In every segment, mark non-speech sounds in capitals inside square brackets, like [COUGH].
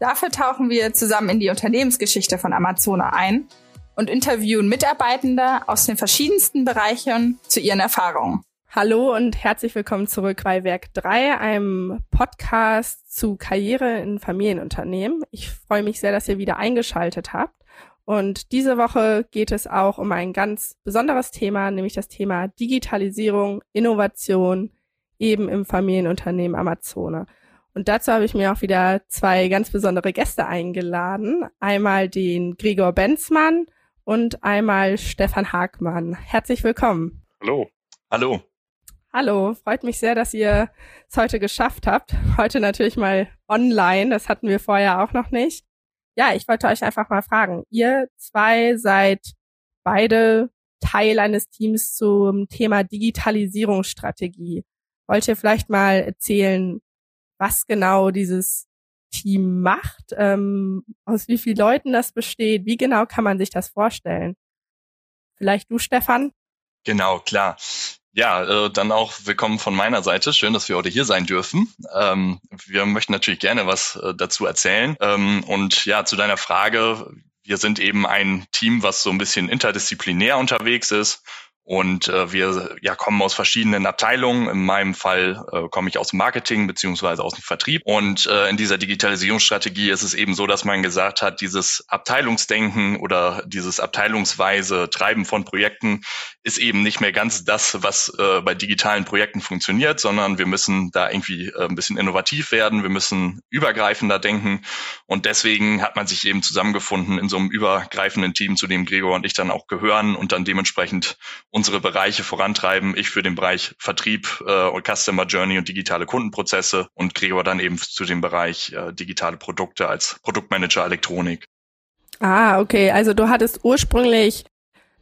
Dafür tauchen wir zusammen in die Unternehmensgeschichte von Amazona ein und interviewen Mitarbeitende aus den verschiedensten Bereichen zu ihren Erfahrungen. Hallo und herzlich willkommen zurück bei Werk 3, einem Podcast zu Karriere in Familienunternehmen. Ich freue mich sehr, dass ihr wieder eingeschaltet habt. Und diese Woche geht es auch um ein ganz besonderes Thema, nämlich das Thema Digitalisierung, Innovation eben im Familienunternehmen Amazone. Und dazu habe ich mir auch wieder zwei ganz besondere Gäste eingeladen. Einmal den Gregor Benzmann und einmal Stefan Hagmann. Herzlich willkommen. Hallo. Hallo. Hallo, freut mich sehr, dass ihr es heute geschafft habt. Heute natürlich mal online, das hatten wir vorher auch noch nicht. Ja, ich wollte euch einfach mal fragen. Ihr zwei seid beide Teil eines Teams zum Thema Digitalisierungsstrategie. Wollt ihr vielleicht mal erzählen, was genau dieses Team macht, ähm, aus wie vielen Leuten das besteht, wie genau kann man sich das vorstellen? Vielleicht du, Stefan? Genau, klar. Ja, äh, dann auch willkommen von meiner Seite. Schön, dass wir heute hier sein dürfen. Ähm, wir möchten natürlich gerne was äh, dazu erzählen. Ähm, und ja, zu deiner Frage, wir sind eben ein Team, was so ein bisschen interdisziplinär unterwegs ist und äh, wir ja, kommen aus verschiedenen Abteilungen. In meinem Fall äh, komme ich aus Marketing beziehungsweise aus dem Vertrieb. Und äh, in dieser Digitalisierungsstrategie ist es eben so, dass man gesagt hat, dieses Abteilungsdenken oder dieses abteilungsweise Treiben von Projekten ist eben nicht mehr ganz das, was äh, bei digitalen Projekten funktioniert, sondern wir müssen da irgendwie äh, ein bisschen innovativ werden. Wir müssen übergreifender denken. Und deswegen hat man sich eben zusammengefunden in so einem übergreifenden Team, zu dem Gregor und ich dann auch gehören und dann dementsprechend unsere Bereiche vorantreiben. Ich für den Bereich Vertrieb äh, und Customer Journey und digitale Kundenprozesse und Gregor dann eben zu dem Bereich äh, digitale Produkte als Produktmanager Elektronik. Ah, okay. Also du hattest ursprünglich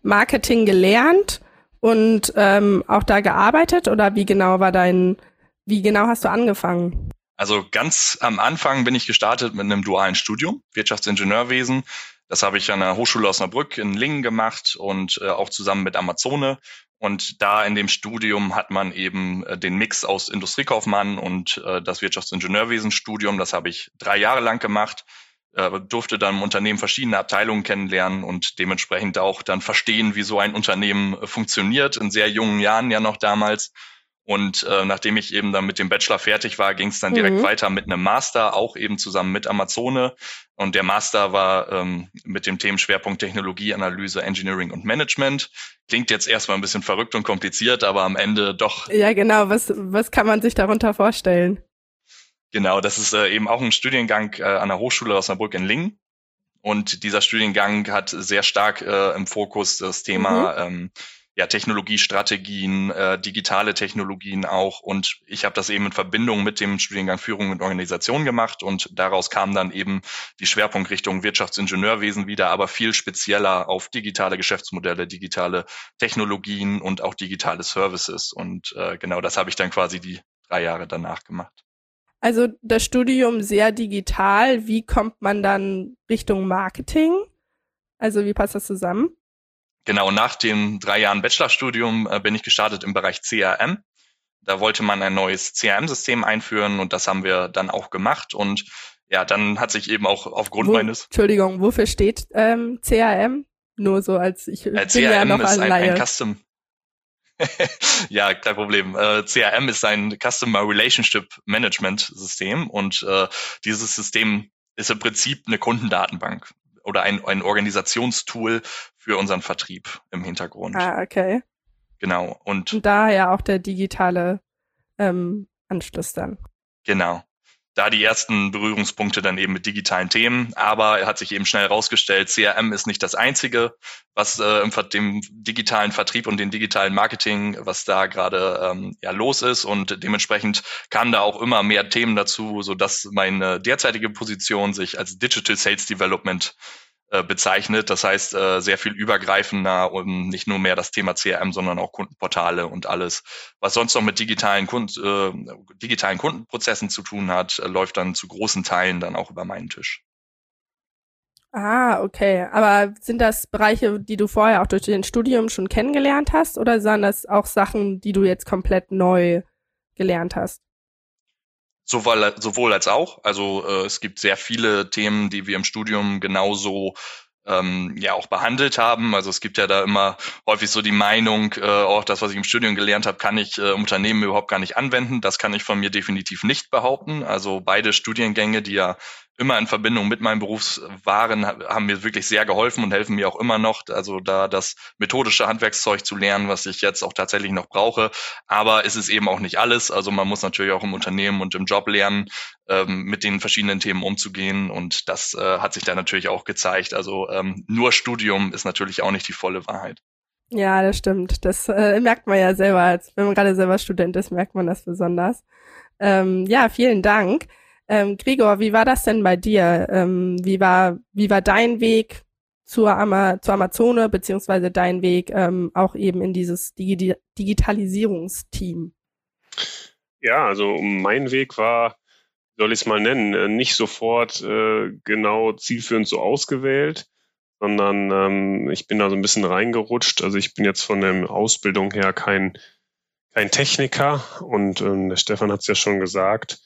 Marketing gelernt und ähm, auch da gearbeitet oder wie genau war dein, wie genau hast du angefangen? Also ganz am Anfang bin ich gestartet mit einem dualen Studium, Wirtschaftsingenieurwesen, das habe ich an der Hochschule Osnabrück in Lingen gemacht und äh, auch zusammen mit Amazone. Und da in dem Studium hat man eben äh, den Mix aus Industriekaufmann und äh, das Wirtschaftsingenieurwesen-Studium. Das habe ich drei Jahre lang gemacht, äh, durfte dann im Unternehmen verschiedene Abteilungen kennenlernen und dementsprechend auch dann verstehen, wie so ein Unternehmen äh, funktioniert, in sehr jungen Jahren ja noch damals. Und äh, nachdem ich eben dann mit dem Bachelor fertig war, ging es dann direkt mhm. weiter mit einem Master, auch eben zusammen mit Amazone. Und der Master war ähm, mit dem Themenschwerpunkt Technologieanalyse, Engineering und Management. Klingt jetzt erstmal ein bisschen verrückt und kompliziert, aber am Ende doch. Ja, genau. Was, was kann man sich darunter vorstellen? Genau, das ist äh, eben auch ein Studiengang äh, an der Hochschule Osnabrück in Lingen. Und dieser Studiengang hat sehr stark äh, im Fokus das Thema mhm. ähm, ja, Technologiestrategien, äh, digitale Technologien auch. Und ich habe das eben in Verbindung mit dem Studiengang Führung und Organisation gemacht und daraus kam dann eben die Schwerpunktrichtung Wirtschaftsingenieurwesen wieder, aber viel spezieller auf digitale Geschäftsmodelle, digitale Technologien und auch digitale Services. Und äh, genau das habe ich dann quasi die drei Jahre danach gemacht. Also das Studium sehr digital. Wie kommt man dann Richtung Marketing? Also wie passt das zusammen? Genau, nach den drei Jahren Bachelorstudium äh, bin ich gestartet im Bereich CRM. Da wollte man ein neues CRM-System einführen und das haben wir dann auch gemacht. Und ja, dann hat sich eben auch aufgrund Wo, meines. Entschuldigung, wofür steht ähm, CRM? Nur so als ich äh, bin CRM ja noch ist ein, ein Custom. [LAUGHS] ja, kein Problem. Äh, CRM ist ein Customer Relationship Management System und äh, dieses System ist im Prinzip eine Kundendatenbank oder ein, ein Organisationstool für unseren Vertrieb im Hintergrund. Ah, okay. Genau. Und, Und daher auch der digitale ähm, Anschluss dann. Genau. Da die ersten Berührungspunkte dann eben mit digitalen Themen, aber er hat sich eben schnell herausgestellt, CRM ist nicht das einzige, was äh, im dem digitalen Vertrieb und dem digitalen Marketing, was da gerade ähm, ja los ist und dementsprechend kamen da auch immer mehr Themen dazu, so dass meine derzeitige Position sich als Digital Sales Development äh, bezeichnet. Das heißt, äh, sehr viel übergreifender und nicht nur mehr das Thema CRM, sondern auch Kundenportale und alles, was sonst noch mit digitalen, Kund, äh, digitalen Kundenprozessen zu tun hat, äh, läuft dann zu großen Teilen dann auch über meinen Tisch. Ah, okay. Aber sind das Bereiche, die du vorher auch durch den Studium schon kennengelernt hast oder sind das auch Sachen, die du jetzt komplett neu gelernt hast? Sowohl, sowohl als auch. Also äh, es gibt sehr viele Themen, die wir im Studium genauso ähm, ja auch behandelt haben. Also es gibt ja da immer häufig so die Meinung, äh, auch das, was ich im Studium gelernt habe, kann ich äh, Unternehmen überhaupt gar nicht anwenden. Das kann ich von mir definitiv nicht behaupten. Also beide Studiengänge, die ja immer in Verbindung mit meinem Beruf waren, haben mir wirklich sehr geholfen und helfen mir auch immer noch. Also da das methodische Handwerkszeug zu lernen, was ich jetzt auch tatsächlich noch brauche. Aber es ist eben auch nicht alles. Also man muss natürlich auch im Unternehmen und im Job lernen, ähm, mit den verschiedenen Themen umzugehen. Und das äh, hat sich da natürlich auch gezeigt. Also ähm, nur Studium ist natürlich auch nicht die volle Wahrheit. Ja, das stimmt. Das äh, merkt man ja selber. Als, wenn man gerade selber Student ist, merkt man das besonders. Ähm, ja, vielen Dank. Ähm, Gregor, wie war das denn bei dir? Ähm, wie war wie war dein Weg zur, Ama zur Amazone beziehungsweise dein Weg ähm, auch eben in dieses Digi Digitalisierungsteam? Ja, also mein Weg war, soll ich es mal nennen, äh, nicht sofort äh, genau zielführend so ausgewählt, sondern ähm, ich bin da so ein bisschen reingerutscht. Also ich bin jetzt von der Ausbildung her kein kein Techniker und ähm, der Stefan hat es ja schon gesagt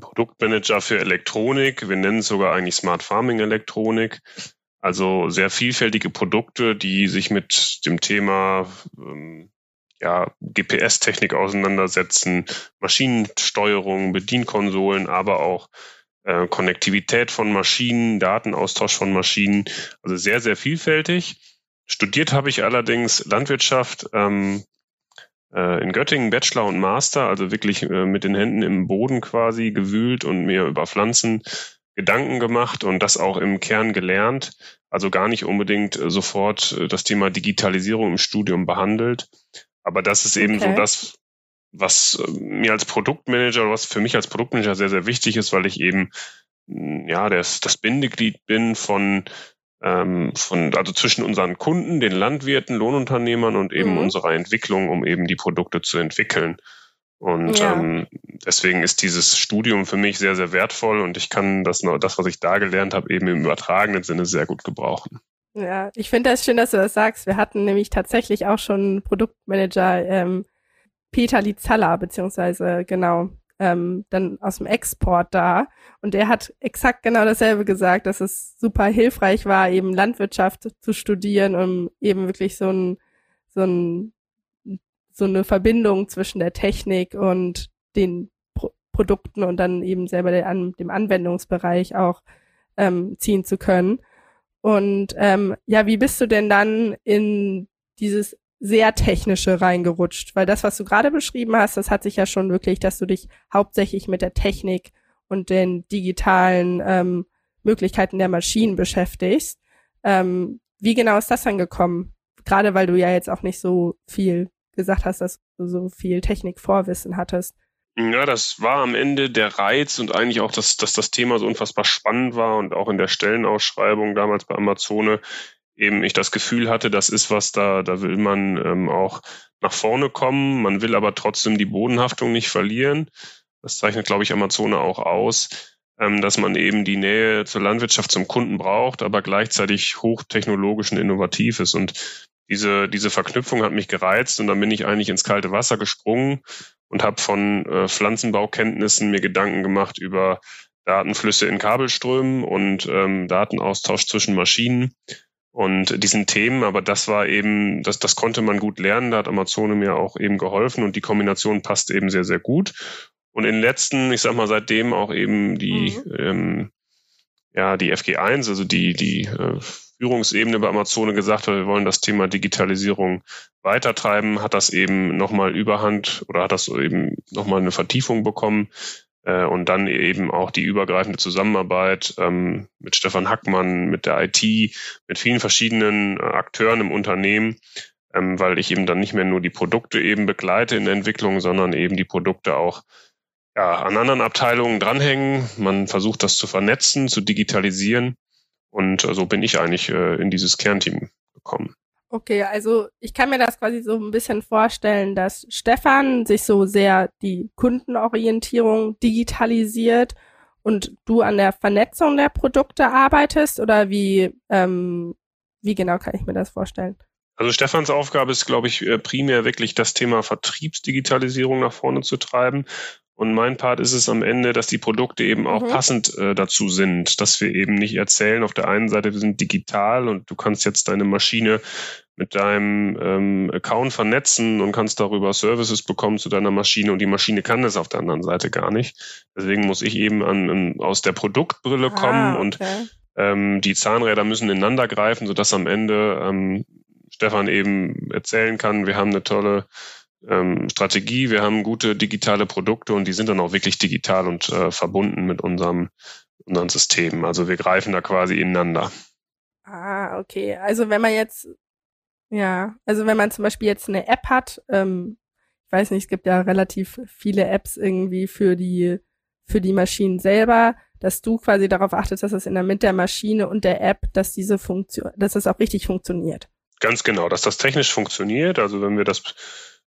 Produktmanager für Elektronik. Wir nennen es sogar eigentlich Smart Farming Elektronik. Also sehr vielfältige Produkte, die sich mit dem Thema ähm, ja, GPS-Technik auseinandersetzen, Maschinensteuerung, Bedienkonsolen, aber auch äh, Konnektivität von Maschinen, Datenaustausch von Maschinen. Also sehr, sehr vielfältig. Studiert habe ich allerdings Landwirtschaft, ähm, äh, in Göttingen Bachelor und Master, also wirklich äh, mit den Händen im Boden quasi gewühlt und mir über Pflanzen Gedanken gemacht und das auch im Kern gelernt. Also gar nicht unbedingt äh, sofort das Thema Digitalisierung im Studium behandelt. Aber das ist eben okay. so das, was mir als Produktmanager, was für mich als Produktmanager sehr, sehr wichtig ist, weil ich eben ja das, das Bindeglied bin von ähm, von, also zwischen unseren Kunden, den Landwirten, Lohnunternehmern und eben mhm. unserer Entwicklung, um eben die Produkte zu entwickeln. Und ja. ähm, deswegen ist dieses Studium für mich sehr, sehr wertvoll und ich kann das, das, was ich da gelernt habe, eben im übertragenen Sinne sehr gut gebrauchen. Ja, ich finde das schön, dass du das sagst. Wir hatten nämlich tatsächlich auch schon Produktmanager ähm, Peter Lizalla, beziehungsweise genau, ähm, dann aus dem Export da. Und er hat exakt genau dasselbe gesagt, dass es super hilfreich war, eben Landwirtschaft zu studieren, um eben wirklich so ein, so ein, so eine Verbindung zwischen der Technik und den Pro Produkten und dann eben selber der, an, dem Anwendungsbereich auch ähm, ziehen zu können. Und ähm, ja, wie bist du denn dann in dieses sehr technische reingerutscht, weil das, was du gerade beschrieben hast, das hat sich ja schon wirklich, dass du dich hauptsächlich mit der Technik und den digitalen ähm, Möglichkeiten der Maschinen beschäftigst. Ähm, wie genau ist das dann gekommen? Gerade weil du ja jetzt auch nicht so viel gesagt hast, dass du so viel Technikvorwissen hattest. Ja, das war am Ende der Reiz und eigentlich auch, dass, dass das Thema so unfassbar spannend war und auch in der Stellenausschreibung damals bei Amazone eben ich das Gefühl hatte, das ist was, da, da will man ähm, auch nach vorne kommen. Man will aber trotzdem die Bodenhaftung nicht verlieren. Das zeichnet, glaube ich, Amazone auch aus, ähm, dass man eben die Nähe zur Landwirtschaft zum Kunden braucht, aber gleichzeitig hochtechnologisch und innovativ ist. Und diese, diese Verknüpfung hat mich gereizt und dann bin ich eigentlich ins kalte Wasser gesprungen und habe von äh, Pflanzenbaukenntnissen mir Gedanken gemacht über Datenflüsse in Kabelströmen und ähm, Datenaustausch zwischen Maschinen und diesen Themen, aber das war eben, das, das konnte man gut lernen, da hat Amazone mir auch eben geholfen und die Kombination passt eben sehr, sehr gut. Und in den letzten, ich sag mal, seitdem auch eben die, mhm. ähm, ja, die FG1, also die, die äh, Führungsebene bei Amazone gesagt hat, wir wollen das Thema Digitalisierung weitertreiben, hat das eben nochmal überhand oder hat das eben nochmal eine Vertiefung bekommen, und dann eben auch die übergreifende Zusammenarbeit ähm, mit Stefan Hackmann, mit der IT, mit vielen verschiedenen äh, Akteuren im Unternehmen, ähm, weil ich eben dann nicht mehr nur die Produkte eben begleite in der Entwicklung, sondern eben die Produkte auch ja, an anderen Abteilungen dranhängen. Man versucht das zu vernetzen, zu digitalisieren Und äh, so bin ich eigentlich äh, in dieses Kernteam gekommen. Okay, also ich kann mir das quasi so ein bisschen vorstellen, dass Stefan sich so sehr die Kundenorientierung digitalisiert und du an der Vernetzung der Produkte arbeitest oder wie, ähm, wie genau kann ich mir das vorstellen? Also Stefans Aufgabe ist, glaube ich, äh, primär wirklich das Thema Vertriebsdigitalisierung nach vorne zu treiben. Und mein Part ist es am Ende, dass die Produkte eben auch mhm. passend äh, dazu sind, dass wir eben nicht erzählen, auf der einen Seite, wir sind digital und du kannst jetzt deine Maschine mit deinem ähm, Account vernetzen und kannst darüber Services bekommen zu deiner Maschine und die Maschine kann das auf der anderen Seite gar nicht. Deswegen muss ich eben an, an aus der Produktbrille ah, kommen okay. und ähm, die Zahnräder müssen ineinander greifen, sodass am Ende ähm, Stefan eben erzählen kann, wir haben eine tolle ähm, Strategie, wir haben gute digitale Produkte und die sind dann auch wirklich digital und äh, verbunden mit unserem, unseren Systemen. Also wir greifen da quasi ineinander. Ah, okay. Also wenn man jetzt ja, also wenn man zum Beispiel jetzt eine App hat, ähm, ich weiß nicht, es gibt ja relativ viele Apps irgendwie für die, für die Maschinen selber, dass du quasi darauf achtest, dass es in der mit der Maschine und der App, dass diese Funktion, dass das auch richtig funktioniert. Ganz genau, dass das technisch funktioniert. Also wenn wir das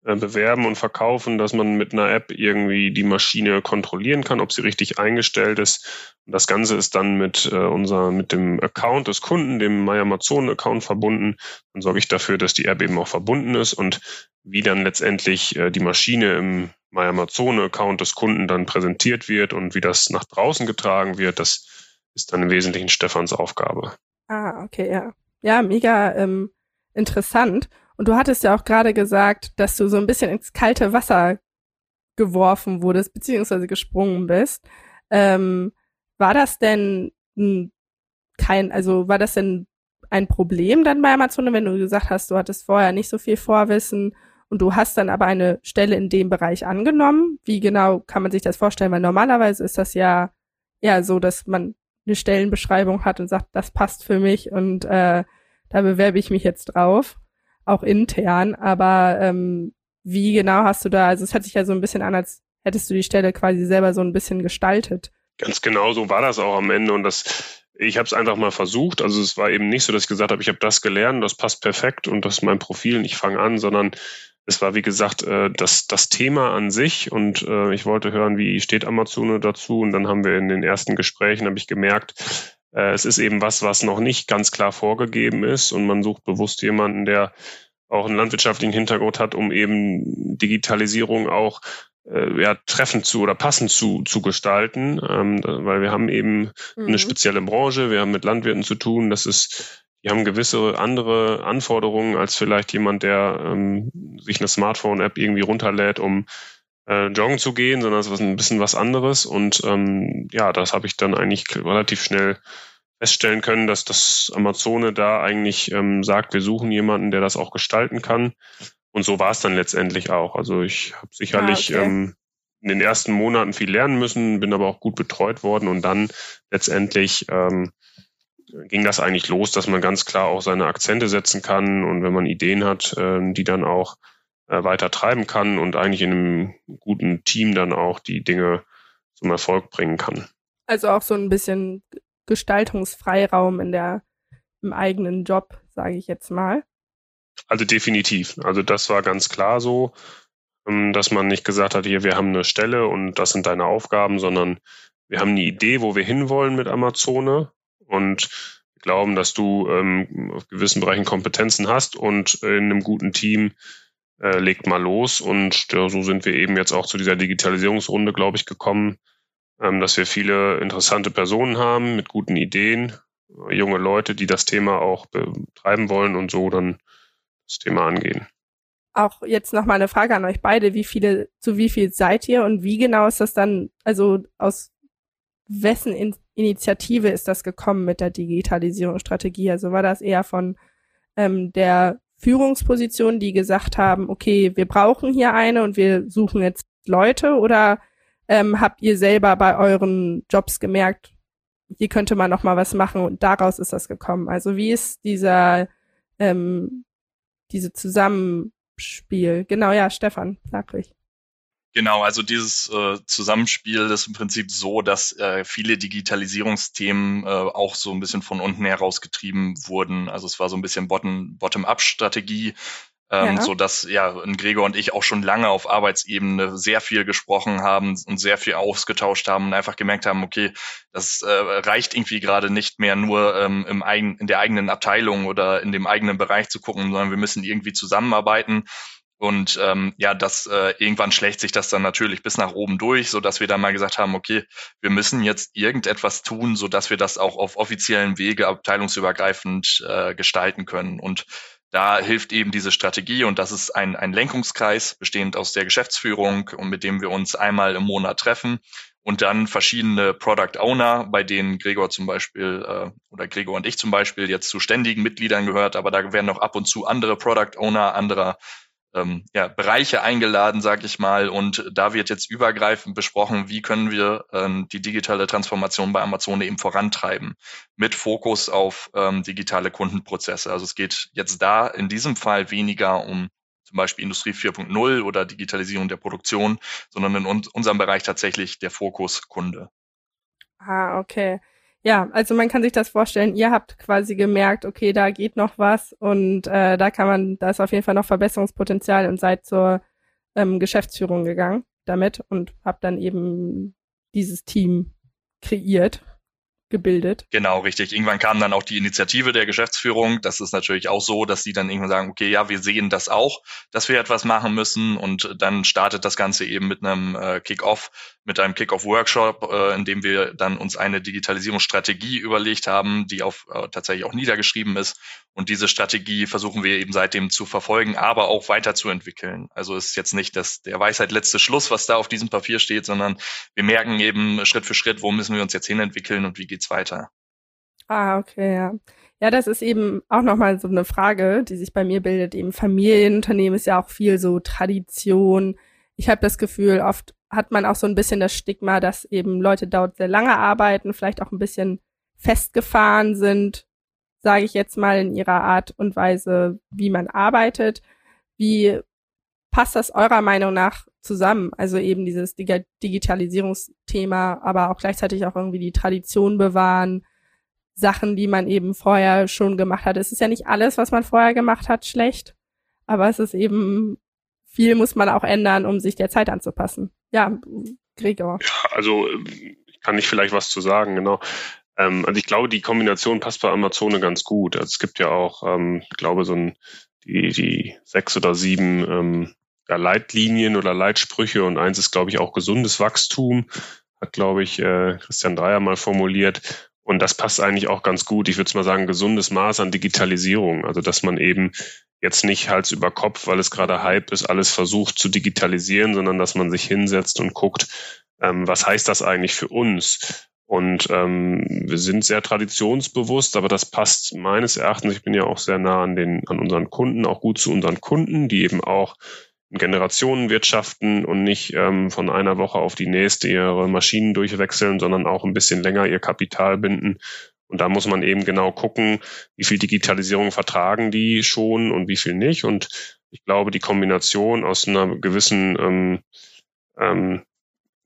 äh, bewerben und verkaufen, dass man mit einer App irgendwie die Maschine kontrollieren kann, ob sie richtig eingestellt ist. Und das Ganze ist dann mit äh, unser, mit dem Account des Kunden, dem MyAmazon-Account verbunden. Dann sorge ich dafür, dass die App eben auch verbunden ist und wie dann letztendlich äh, die Maschine im MyAmazon-Account des Kunden dann präsentiert wird und wie das nach draußen getragen wird, das ist dann im Wesentlichen Stefans Aufgabe. Ah, okay, ja. Ja, mega ähm, interessant. Und du hattest ja auch gerade gesagt, dass du so ein bisschen ins kalte Wasser geworfen wurdest, beziehungsweise gesprungen bist. Ähm, war das denn kein, also war das denn ein Problem dann bei Amazon, wenn du gesagt hast, du hattest vorher nicht so viel Vorwissen und du hast dann aber eine Stelle in dem Bereich angenommen? Wie genau kann man sich das vorstellen? Weil normalerweise ist das ja ja so, dass man eine Stellenbeschreibung hat und sagt, das passt für mich und äh, da bewerbe ich mich jetzt drauf auch intern, aber ähm, wie genau hast du da, also es hört sich ja so ein bisschen an, als hättest du die Stelle quasi selber so ein bisschen gestaltet. Ganz genau so war das auch am Ende und das, ich habe es einfach mal versucht. Also es war eben nicht so, dass ich gesagt habe, ich habe das gelernt, das passt perfekt und das ist mein Profil und ich fange an, sondern es war wie gesagt äh, das, das Thema an sich und äh, ich wollte hören, wie steht Amazon dazu? Und dann haben wir in den ersten Gesprächen habe ich gemerkt, äh, es ist eben was, was noch nicht ganz klar vorgegeben ist. Und man sucht bewusst jemanden, der auch einen landwirtschaftlichen Hintergrund hat, um eben Digitalisierung auch äh, ja, treffend zu oder passend zu, zu gestalten, ähm, weil wir haben eben mhm. eine spezielle Branche, wir haben mit Landwirten zu tun, das ist, die haben gewisse andere Anforderungen als vielleicht jemand, der ähm, sich eine Smartphone-App irgendwie runterlädt, um äh, joggen zu gehen, sondern es ist ein bisschen was anderes. Und ähm, ja, das habe ich dann eigentlich relativ schnell feststellen können, dass das Amazone da eigentlich ähm, sagt, wir suchen jemanden, der das auch gestalten kann. Und so war es dann letztendlich auch. Also ich habe sicherlich ah, okay. ähm, in den ersten Monaten viel lernen müssen, bin aber auch gut betreut worden und dann letztendlich ähm, ging das eigentlich los, dass man ganz klar auch seine Akzente setzen kann und wenn man Ideen hat, äh, die dann auch äh, weiter treiben kann und eigentlich in einem guten Team dann auch die Dinge zum Erfolg bringen kann. Also auch so ein bisschen Gestaltungsfreiraum in der im eigenen Job, sage ich jetzt mal. Also definitiv. Also das war ganz klar so, ähm, dass man nicht gesagt hat, hier, wir haben eine Stelle und das sind deine Aufgaben, sondern wir haben eine Idee, wo wir hinwollen mit Amazone und glauben, dass du ähm, auf gewissen Bereichen Kompetenzen hast und in einem guten Team äh, legt mal los. Und ja, so sind wir eben jetzt auch zu dieser Digitalisierungsrunde, glaube ich, gekommen, ähm, dass wir viele interessante Personen haben mit guten Ideen, junge Leute, die das Thema auch betreiben wollen und so dann das Thema angehen. Auch jetzt noch mal eine Frage an euch beide. Wie viele, zu wie viel seid ihr und wie genau ist das dann, also aus wessen In Initiative ist das gekommen mit der Digitalisierungsstrategie? Also war das eher von ähm, der Führungsposition, die gesagt haben, okay, wir brauchen hier eine und wir suchen jetzt Leute oder ähm, habt ihr selber bei euren Jobs gemerkt, hier könnte man noch mal was machen und daraus ist das gekommen. Also wie ist dieser ähm, diese Zusammenspiel? Genau, ja, Stefan, sag ruhig. Genau, also dieses äh, Zusammenspiel ist im Prinzip so, dass äh, viele Digitalisierungsthemen äh, auch so ein bisschen von unten herausgetrieben wurden. Also es war so ein bisschen Bottom-up-Strategie, ähm, ja. so dass ja Gregor und ich auch schon lange auf Arbeitsebene sehr viel gesprochen haben und sehr viel ausgetauscht haben und einfach gemerkt haben, okay, das äh, reicht irgendwie gerade nicht mehr nur ähm, im eigen, in der eigenen Abteilung oder in dem eigenen Bereich zu gucken, sondern wir müssen irgendwie zusammenarbeiten und ähm, ja, das äh, irgendwann schlägt sich das dann natürlich bis nach oben durch, so dass wir dann mal gesagt haben, okay, wir müssen jetzt irgendetwas tun, so dass wir das auch auf offiziellen Wege abteilungsübergreifend äh, gestalten können. Und da hilft eben diese Strategie und das ist ein, ein Lenkungskreis bestehend aus der Geschäftsführung und mit dem wir uns einmal im Monat treffen und dann verschiedene Product Owner, bei denen Gregor zum Beispiel äh, oder Gregor und ich zum Beispiel jetzt zu ständigen Mitgliedern gehört, aber da werden noch ab und zu andere Product Owner anderer ähm, ja, Bereiche eingeladen, sag ich mal. Und da wird jetzt übergreifend besprochen, wie können wir ähm, die digitale Transformation bei Amazon eben vorantreiben, mit Fokus auf ähm, digitale Kundenprozesse. Also es geht jetzt da in diesem Fall weniger um zum Beispiel Industrie 4.0 oder Digitalisierung der Produktion, sondern in un unserem Bereich tatsächlich der Fokus Kunde. Ah, okay. Ja, also man kann sich das vorstellen, ihr habt quasi gemerkt, okay, da geht noch was und äh, da kann man, da ist auf jeden Fall noch Verbesserungspotenzial und seid zur ähm, Geschäftsführung gegangen damit und habt dann eben dieses Team kreiert gebildet. Genau, richtig. Irgendwann kam dann auch die Initiative der Geschäftsführung. Das ist natürlich auch so, dass die dann irgendwann sagen, okay, ja, wir sehen das auch, dass wir etwas machen müssen. Und dann startet das Ganze eben mit einem äh, Kick-Off, mit einem Kick-Off-Workshop, äh, in dem wir dann uns eine Digitalisierungsstrategie überlegt haben, die auf äh, tatsächlich auch niedergeschrieben ist. Und diese Strategie versuchen wir eben seitdem zu verfolgen, aber auch weiterzuentwickeln. Also ist jetzt nicht das der Weisheit letzte Schluss, was da auf diesem Papier steht, sondern wir merken eben Schritt für Schritt, wo müssen wir uns jetzt hinentwickeln und wie geht's weiter. Ah, okay, ja. Ja, das ist eben auch nochmal so eine Frage, die sich bei mir bildet. Eben Familienunternehmen ist ja auch viel so Tradition. Ich habe das Gefühl, oft hat man auch so ein bisschen das Stigma, dass eben Leute dort sehr lange arbeiten, vielleicht auch ein bisschen festgefahren sind, sage ich jetzt mal, in ihrer Art und Weise, wie man arbeitet. Wie passt das eurer Meinung nach zusammen? Also eben dieses Dig Digitalisierungsthema, aber auch gleichzeitig auch irgendwie die Tradition bewahren, Sachen, die man eben vorher schon gemacht hat. Es ist ja nicht alles, was man vorher gemacht hat, schlecht, aber es ist eben viel muss man auch ändern, um sich der Zeit anzupassen. Ja, Gregor. Ja, also ich kann nicht vielleicht was zu sagen, genau. Ähm, also ich glaube, die Kombination passt bei Amazon ganz gut. Also es gibt ja auch, ähm, ich glaube, so ein, die, die sechs oder sieben ähm, ja, Leitlinien oder Leitsprüche und eins ist, glaube ich, auch gesundes Wachstum, hat, glaube ich, äh, Christian Dreier mal formuliert. Und das passt eigentlich auch ganz gut. Ich würde mal sagen, gesundes Maß an Digitalisierung. Also, dass man eben jetzt nicht Hals über Kopf, weil es gerade Hype ist, alles versucht zu digitalisieren, sondern dass man sich hinsetzt und guckt, ähm, was heißt das eigentlich für uns? Und ähm, wir sind sehr traditionsbewusst, aber das passt meines Erachtens, ich bin ja auch sehr nah an, den, an unseren Kunden, auch gut zu unseren Kunden, die eben auch Generationen wirtschaften und nicht ähm, von einer Woche auf die nächste ihre Maschinen durchwechseln, sondern auch ein bisschen länger ihr Kapital binden. Und da muss man eben genau gucken, wie viel Digitalisierung vertragen die schon und wie viel nicht. Und ich glaube, die Kombination aus einer gewissen ähm, ähm,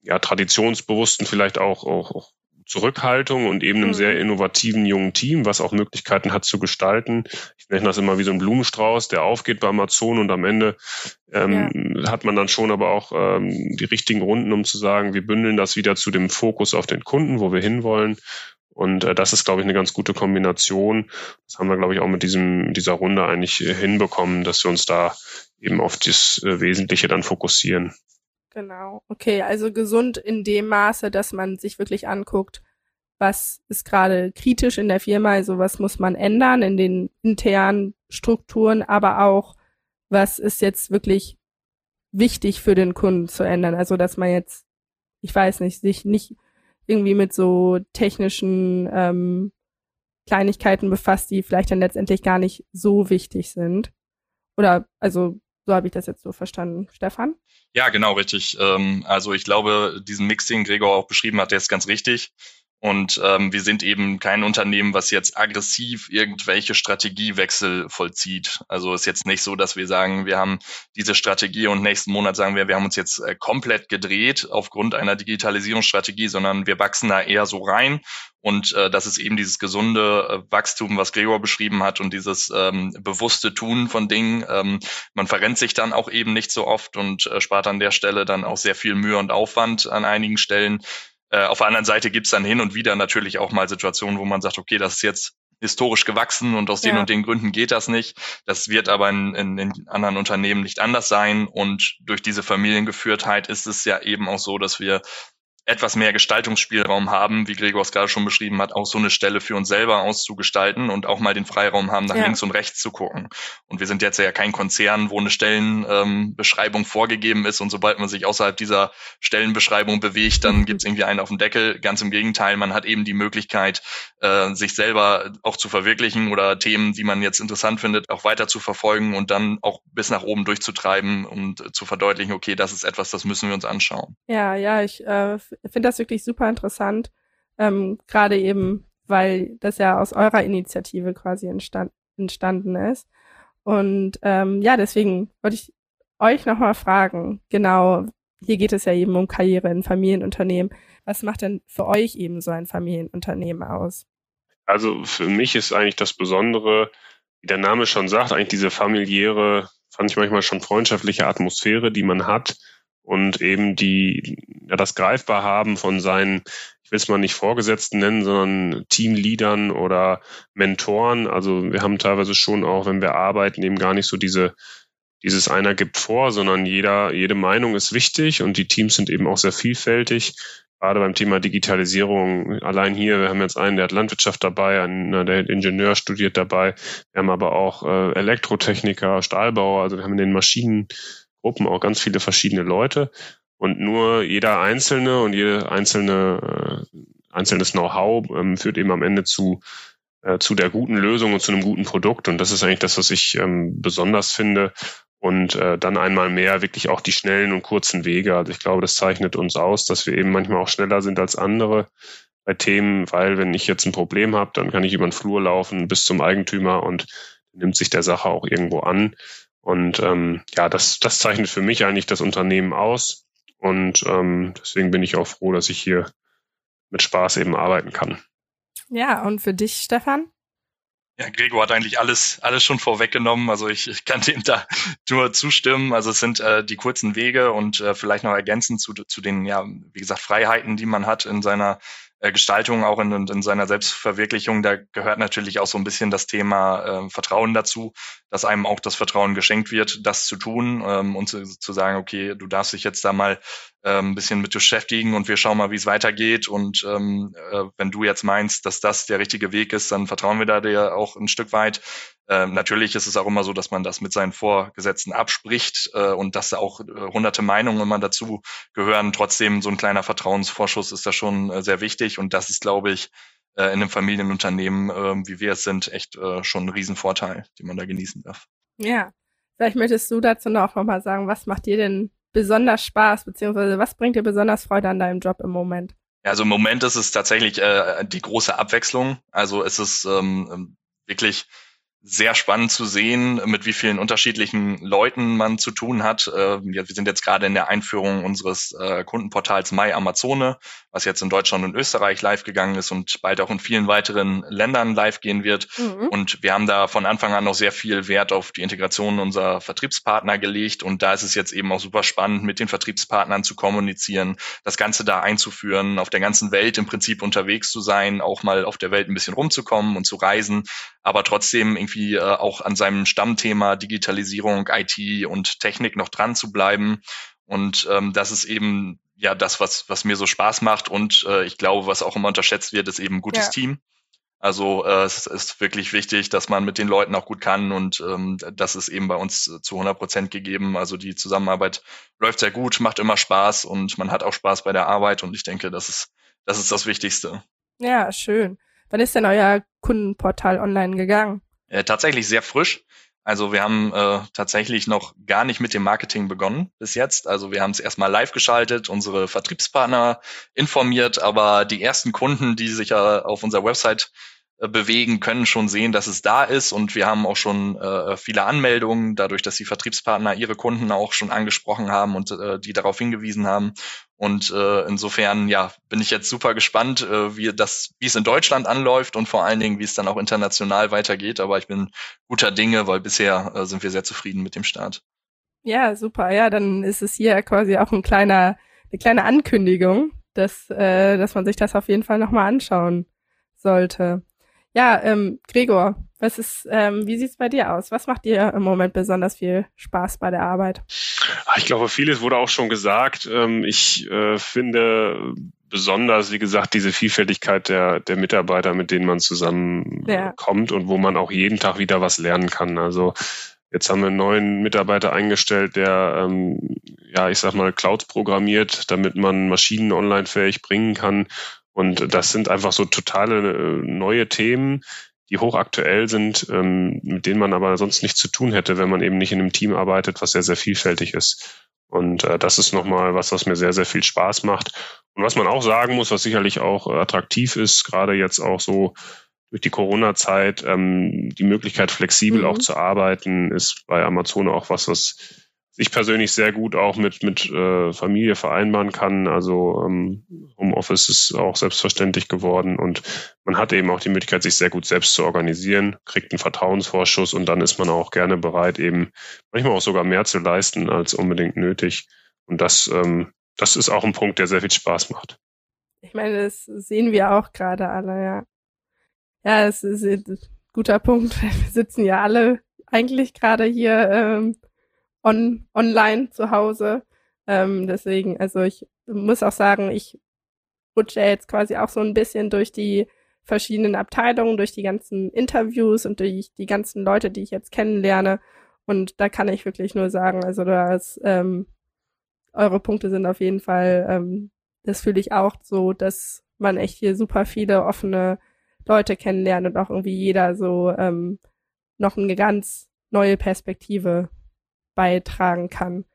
ja, traditionsbewussten, vielleicht auch, auch, auch Zurückhaltung und eben einem mhm. sehr innovativen jungen Team, was auch Möglichkeiten hat zu gestalten. Ich nenne das immer wie so ein Blumenstrauß, der aufgeht bei Amazon und am Ende ähm, ja. hat man dann schon aber auch ähm, die richtigen Runden, um zu sagen, wir bündeln das wieder zu dem Fokus auf den Kunden, wo wir hinwollen. Und äh, das ist, glaube ich, eine ganz gute Kombination. Das haben wir, glaube ich, auch mit diesem, dieser Runde eigentlich äh, hinbekommen, dass wir uns da eben auf das äh, Wesentliche dann fokussieren. Genau. Okay, also gesund in dem Maße, dass man sich wirklich anguckt, was ist gerade kritisch in der Firma, also was muss man ändern in den internen Strukturen, aber auch, was ist jetzt wirklich wichtig für den Kunden zu ändern. Also, dass man jetzt, ich weiß nicht, sich nicht irgendwie mit so technischen ähm, Kleinigkeiten befasst, die vielleicht dann letztendlich gar nicht so wichtig sind. Oder, also so habe ich das jetzt so verstanden. Stefan? Ja, genau, richtig. Ähm, also ich glaube, diesen Mix, den Gregor auch beschrieben hat, der ist ganz richtig. Und ähm, wir sind eben kein Unternehmen, was jetzt aggressiv irgendwelche Strategiewechsel vollzieht. Also ist jetzt nicht so, dass wir sagen, wir haben diese Strategie und nächsten Monat sagen wir, wir haben uns jetzt äh, komplett gedreht aufgrund einer Digitalisierungsstrategie, sondern wir wachsen da eher so rein. Und äh, das ist eben dieses gesunde äh, Wachstum, was Gregor beschrieben hat und dieses ähm, bewusste Tun von Dingen. Ähm, man verrennt sich dann auch eben nicht so oft und äh, spart an der Stelle dann auch sehr viel Mühe und Aufwand an einigen Stellen. Äh, auf der anderen Seite gibt es dann hin und wieder natürlich auch mal Situationen, wo man sagt, okay, das ist jetzt historisch gewachsen und aus den und den Gründen geht das nicht. Das wird aber in, in, in anderen Unternehmen nicht anders sein. Und durch diese Familiengeführtheit ist es ja eben auch so, dass wir etwas mehr Gestaltungsspielraum haben, wie Gregor es gerade schon beschrieben hat, auch so eine Stelle für uns selber auszugestalten und auch mal den Freiraum haben, nach ja. links und rechts zu gucken. Und wir sind jetzt ja kein Konzern, wo eine Stellenbeschreibung ähm, vorgegeben ist und sobald man sich außerhalb dieser Stellenbeschreibung bewegt, dann mhm. gibt es irgendwie einen auf dem Deckel. Ganz im Gegenteil, man hat eben die Möglichkeit, äh, sich selber auch zu verwirklichen oder Themen, die man jetzt interessant findet, auch weiter zu verfolgen und dann auch bis nach oben durchzutreiben und zu verdeutlichen, okay, das ist etwas, das müssen wir uns anschauen. Ja, ja, ich äh, finde das wirklich super interessant, ähm, gerade eben, weil das ja aus eurer Initiative quasi entstand, entstanden ist. Und ähm, ja, deswegen wollte ich euch nochmal fragen, genau, hier geht es ja eben um Karriere in Familienunternehmen. Was macht denn für euch eben so ein Familienunternehmen aus? Also für mich ist eigentlich das Besondere, wie der Name schon sagt, eigentlich diese familiäre, fand ich manchmal schon freundschaftliche Atmosphäre, die man hat und eben die ja, das greifbar haben von seinen, ich will es mal nicht Vorgesetzten nennen, sondern Teamleadern oder Mentoren. Also wir haben teilweise schon auch, wenn wir arbeiten, eben gar nicht so diese dieses einer gibt vor, sondern jeder, jede Meinung ist wichtig und die Teams sind eben auch sehr vielfältig. Gerade beim Thema Digitalisierung, allein hier, wir haben jetzt einen, der hat Landwirtschaft dabei, einen, der Ingenieur studiert dabei. Wir haben aber auch äh, Elektrotechniker, Stahlbauer, also wir haben den Maschinen Gruppen auch ganz viele verschiedene Leute und nur jeder einzelne und jede einzelne äh, einzelnes Know-how ähm, führt eben am Ende zu äh, zu der guten Lösung und zu einem guten Produkt und das ist eigentlich das, was ich ähm, besonders finde und äh, dann einmal mehr wirklich auch die schnellen und kurzen Wege. Also ich glaube, das zeichnet uns aus, dass wir eben manchmal auch schneller sind als andere bei Themen, weil wenn ich jetzt ein Problem habe, dann kann ich über den Flur laufen bis zum Eigentümer und nimmt sich der Sache auch irgendwo an. Und ähm, ja, das, das zeichnet für mich eigentlich das Unternehmen aus. Und ähm, deswegen bin ich auch froh, dass ich hier mit Spaß eben arbeiten kann. Ja, und für dich, Stefan? Ja, Gregor hat eigentlich alles, alles schon vorweggenommen. Also ich, ich kann [LAUGHS] dem da nur zustimmen. Also es sind äh, die kurzen Wege und äh, vielleicht noch ergänzend zu, zu den, ja, wie gesagt, Freiheiten, die man hat in seiner Gestaltung, auch in, in seiner Selbstverwirklichung, da gehört natürlich auch so ein bisschen das Thema äh, Vertrauen dazu, dass einem auch das Vertrauen geschenkt wird, das zu tun ähm, und zu, zu sagen, okay, du darfst dich jetzt da mal ähm, ein bisschen mit beschäftigen und wir schauen mal, wie es weitergeht. Und ähm, äh, wenn du jetzt meinst, dass das der richtige Weg ist, dann vertrauen wir da dir auch ein Stück weit. Ähm, natürlich ist es auch immer so, dass man das mit seinen Vorgesetzten abspricht äh, und dass da auch äh, hunderte Meinungen immer dazu gehören. Trotzdem so ein kleiner Vertrauensvorschuss ist da schon äh, sehr wichtig und das ist, glaube ich, äh, in einem Familienunternehmen, äh, wie wir es sind, echt äh, schon ein Riesenvorteil, den man da genießen darf. Ja, vielleicht möchtest du dazu noch mal sagen, was macht dir denn besonders Spaß, beziehungsweise was bringt dir besonders Freude an deinem Job im Moment? Also im Moment ist es tatsächlich äh, die große Abwechslung. Also es ist ähm, wirklich sehr spannend zu sehen, mit wie vielen unterschiedlichen Leuten man zu tun hat. Äh, wir sind jetzt gerade in der Einführung unseres äh, Kundenportals My Amazone, was jetzt in Deutschland und Österreich live gegangen ist und bald auch in vielen weiteren Ländern live gehen wird. Mhm. Und wir haben da von Anfang an noch sehr viel Wert auf die Integration unserer Vertriebspartner gelegt. Und da ist es jetzt eben auch super spannend, mit den Vertriebspartnern zu kommunizieren, das Ganze da einzuführen, auf der ganzen Welt im Prinzip unterwegs zu sein, auch mal auf der Welt ein bisschen rumzukommen und zu reisen, aber trotzdem irgendwie äh, auch an seinem Stammthema Digitalisierung, IT und Technik noch dran zu bleiben. Und ähm, das ist eben ja das, was, was mir so Spaß macht. Und äh, ich glaube, was auch immer unterschätzt wird, ist eben ein gutes ja. Team. Also äh, es ist wirklich wichtig, dass man mit den Leuten auch gut kann und ähm, das ist eben bei uns zu 100 Prozent gegeben. Also die Zusammenarbeit läuft sehr gut, macht immer Spaß und man hat auch Spaß bei der Arbeit und ich denke, das ist das ist das Wichtigste. Ja, schön. Wann ist denn euer Kundenportal online gegangen? Äh, tatsächlich sehr frisch. Also wir haben äh, tatsächlich noch gar nicht mit dem Marketing begonnen bis jetzt. Also wir haben es erstmal live geschaltet, unsere Vertriebspartner informiert, aber die ersten Kunden, die sich ja auf unserer Website äh, bewegen, können schon sehen, dass es da ist. Und wir haben auch schon äh, viele Anmeldungen, dadurch, dass die Vertriebspartner ihre Kunden auch schon angesprochen haben und äh, die darauf hingewiesen haben. Und äh, insofern, ja, bin ich jetzt super gespannt, äh, wie das, wie es in Deutschland anläuft und vor allen Dingen, wie es dann auch international weitergeht. Aber ich bin guter Dinge, weil bisher äh, sind wir sehr zufrieden mit dem Start. Ja, super. Ja, dann ist es hier quasi auch ein kleiner, eine kleine Ankündigung, dass, äh, dass man sich das auf jeden Fall nochmal anschauen sollte. Ja, ähm, Gregor, was ist, ähm, wie sieht's bei dir aus? Was macht dir im Moment besonders viel Spaß bei der Arbeit? Ah, ich glaube, vieles wurde auch schon gesagt. Ähm, ich äh, finde besonders, wie gesagt, diese Vielfältigkeit der, der Mitarbeiter, mit denen man zusammenkommt ja. und wo man auch jeden Tag wieder was lernen kann. Also Jetzt haben wir einen neuen Mitarbeiter eingestellt, der, ähm, ja, ich sag mal, Clouds programmiert, damit man Maschinen online fähig bringen kann. Und das sind einfach so totale äh, neue Themen, die hochaktuell sind, ähm, mit denen man aber sonst nichts zu tun hätte, wenn man eben nicht in einem Team arbeitet, was sehr, sehr vielfältig ist. Und äh, das ist nochmal was, was mir sehr, sehr viel Spaß macht. Und was man auch sagen muss, was sicherlich auch äh, attraktiv ist, gerade jetzt auch so durch die Corona-Zeit, ähm, die Möglichkeit, flexibel mhm. auch zu arbeiten, ist bei Amazon auch was, was ich persönlich sehr gut auch mit, mit äh, Familie vereinbaren kann. Also ähm, Homeoffice ist auch selbstverständlich geworden und man hat eben auch die Möglichkeit, sich sehr gut selbst zu organisieren, kriegt einen Vertrauensvorschuss und dann ist man auch gerne bereit, eben manchmal auch sogar mehr zu leisten als unbedingt nötig. Und das, ähm, das ist auch ein Punkt, der sehr viel Spaß macht. Ich meine, das sehen wir auch gerade alle, ja. Ja, es ist ein guter Punkt. Wir sitzen ja alle eigentlich gerade hier ähm, on, online zu Hause. Ähm, deswegen, also ich muss auch sagen, ich rutsche jetzt quasi auch so ein bisschen durch die verschiedenen Abteilungen, durch die ganzen Interviews und durch die ganzen Leute, die ich jetzt kennenlerne. Und da kann ich wirklich nur sagen, also das, ähm, eure Punkte sind auf jeden Fall, ähm, das fühle ich auch so, dass man echt hier super viele offene Leute kennenlernt und auch irgendwie jeder so ähm, noch eine ganz neue Perspektive beitragen kann.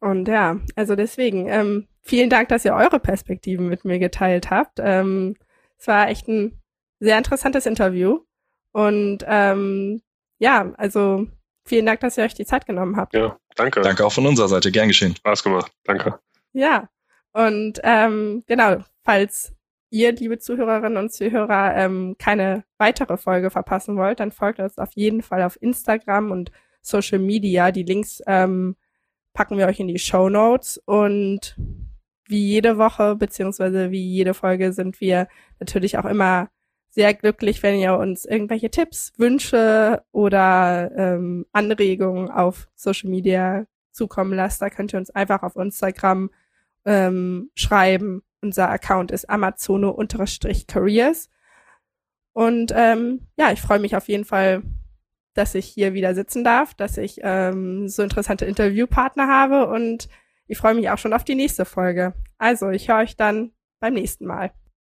Und ja, also deswegen, ähm, vielen Dank, dass ihr eure Perspektiven mit mir geteilt habt. Ähm, es war echt ein sehr interessantes Interview. Und ähm, ja, also vielen Dank, dass ihr euch die Zeit genommen habt. Ja, danke. Danke auch von unserer Seite. Gern geschehen. Spaß gemacht. Danke. Ja, und ähm, genau, falls ihr, liebe Zuhörerinnen und Zuhörer, ähm, keine weitere Folge verpassen wollt, dann folgt uns auf jeden Fall auf Instagram und Social Media. Die Links ähm, packen wir euch in die Show Notes und wie jede Woche beziehungsweise wie jede Folge sind wir natürlich auch immer sehr glücklich, wenn ihr uns irgendwelche Tipps, Wünsche oder ähm, Anregungen auf Social Media zukommen lasst. Da könnt ihr uns einfach auf Instagram ähm, schreiben. Unser Account ist amazono-careers. Und ähm, ja, ich freue mich auf jeden Fall dass ich hier wieder sitzen darf, dass ich ähm, so interessante Interviewpartner habe und ich freue mich auch schon auf die nächste Folge. Also, ich höre euch dann beim nächsten Mal.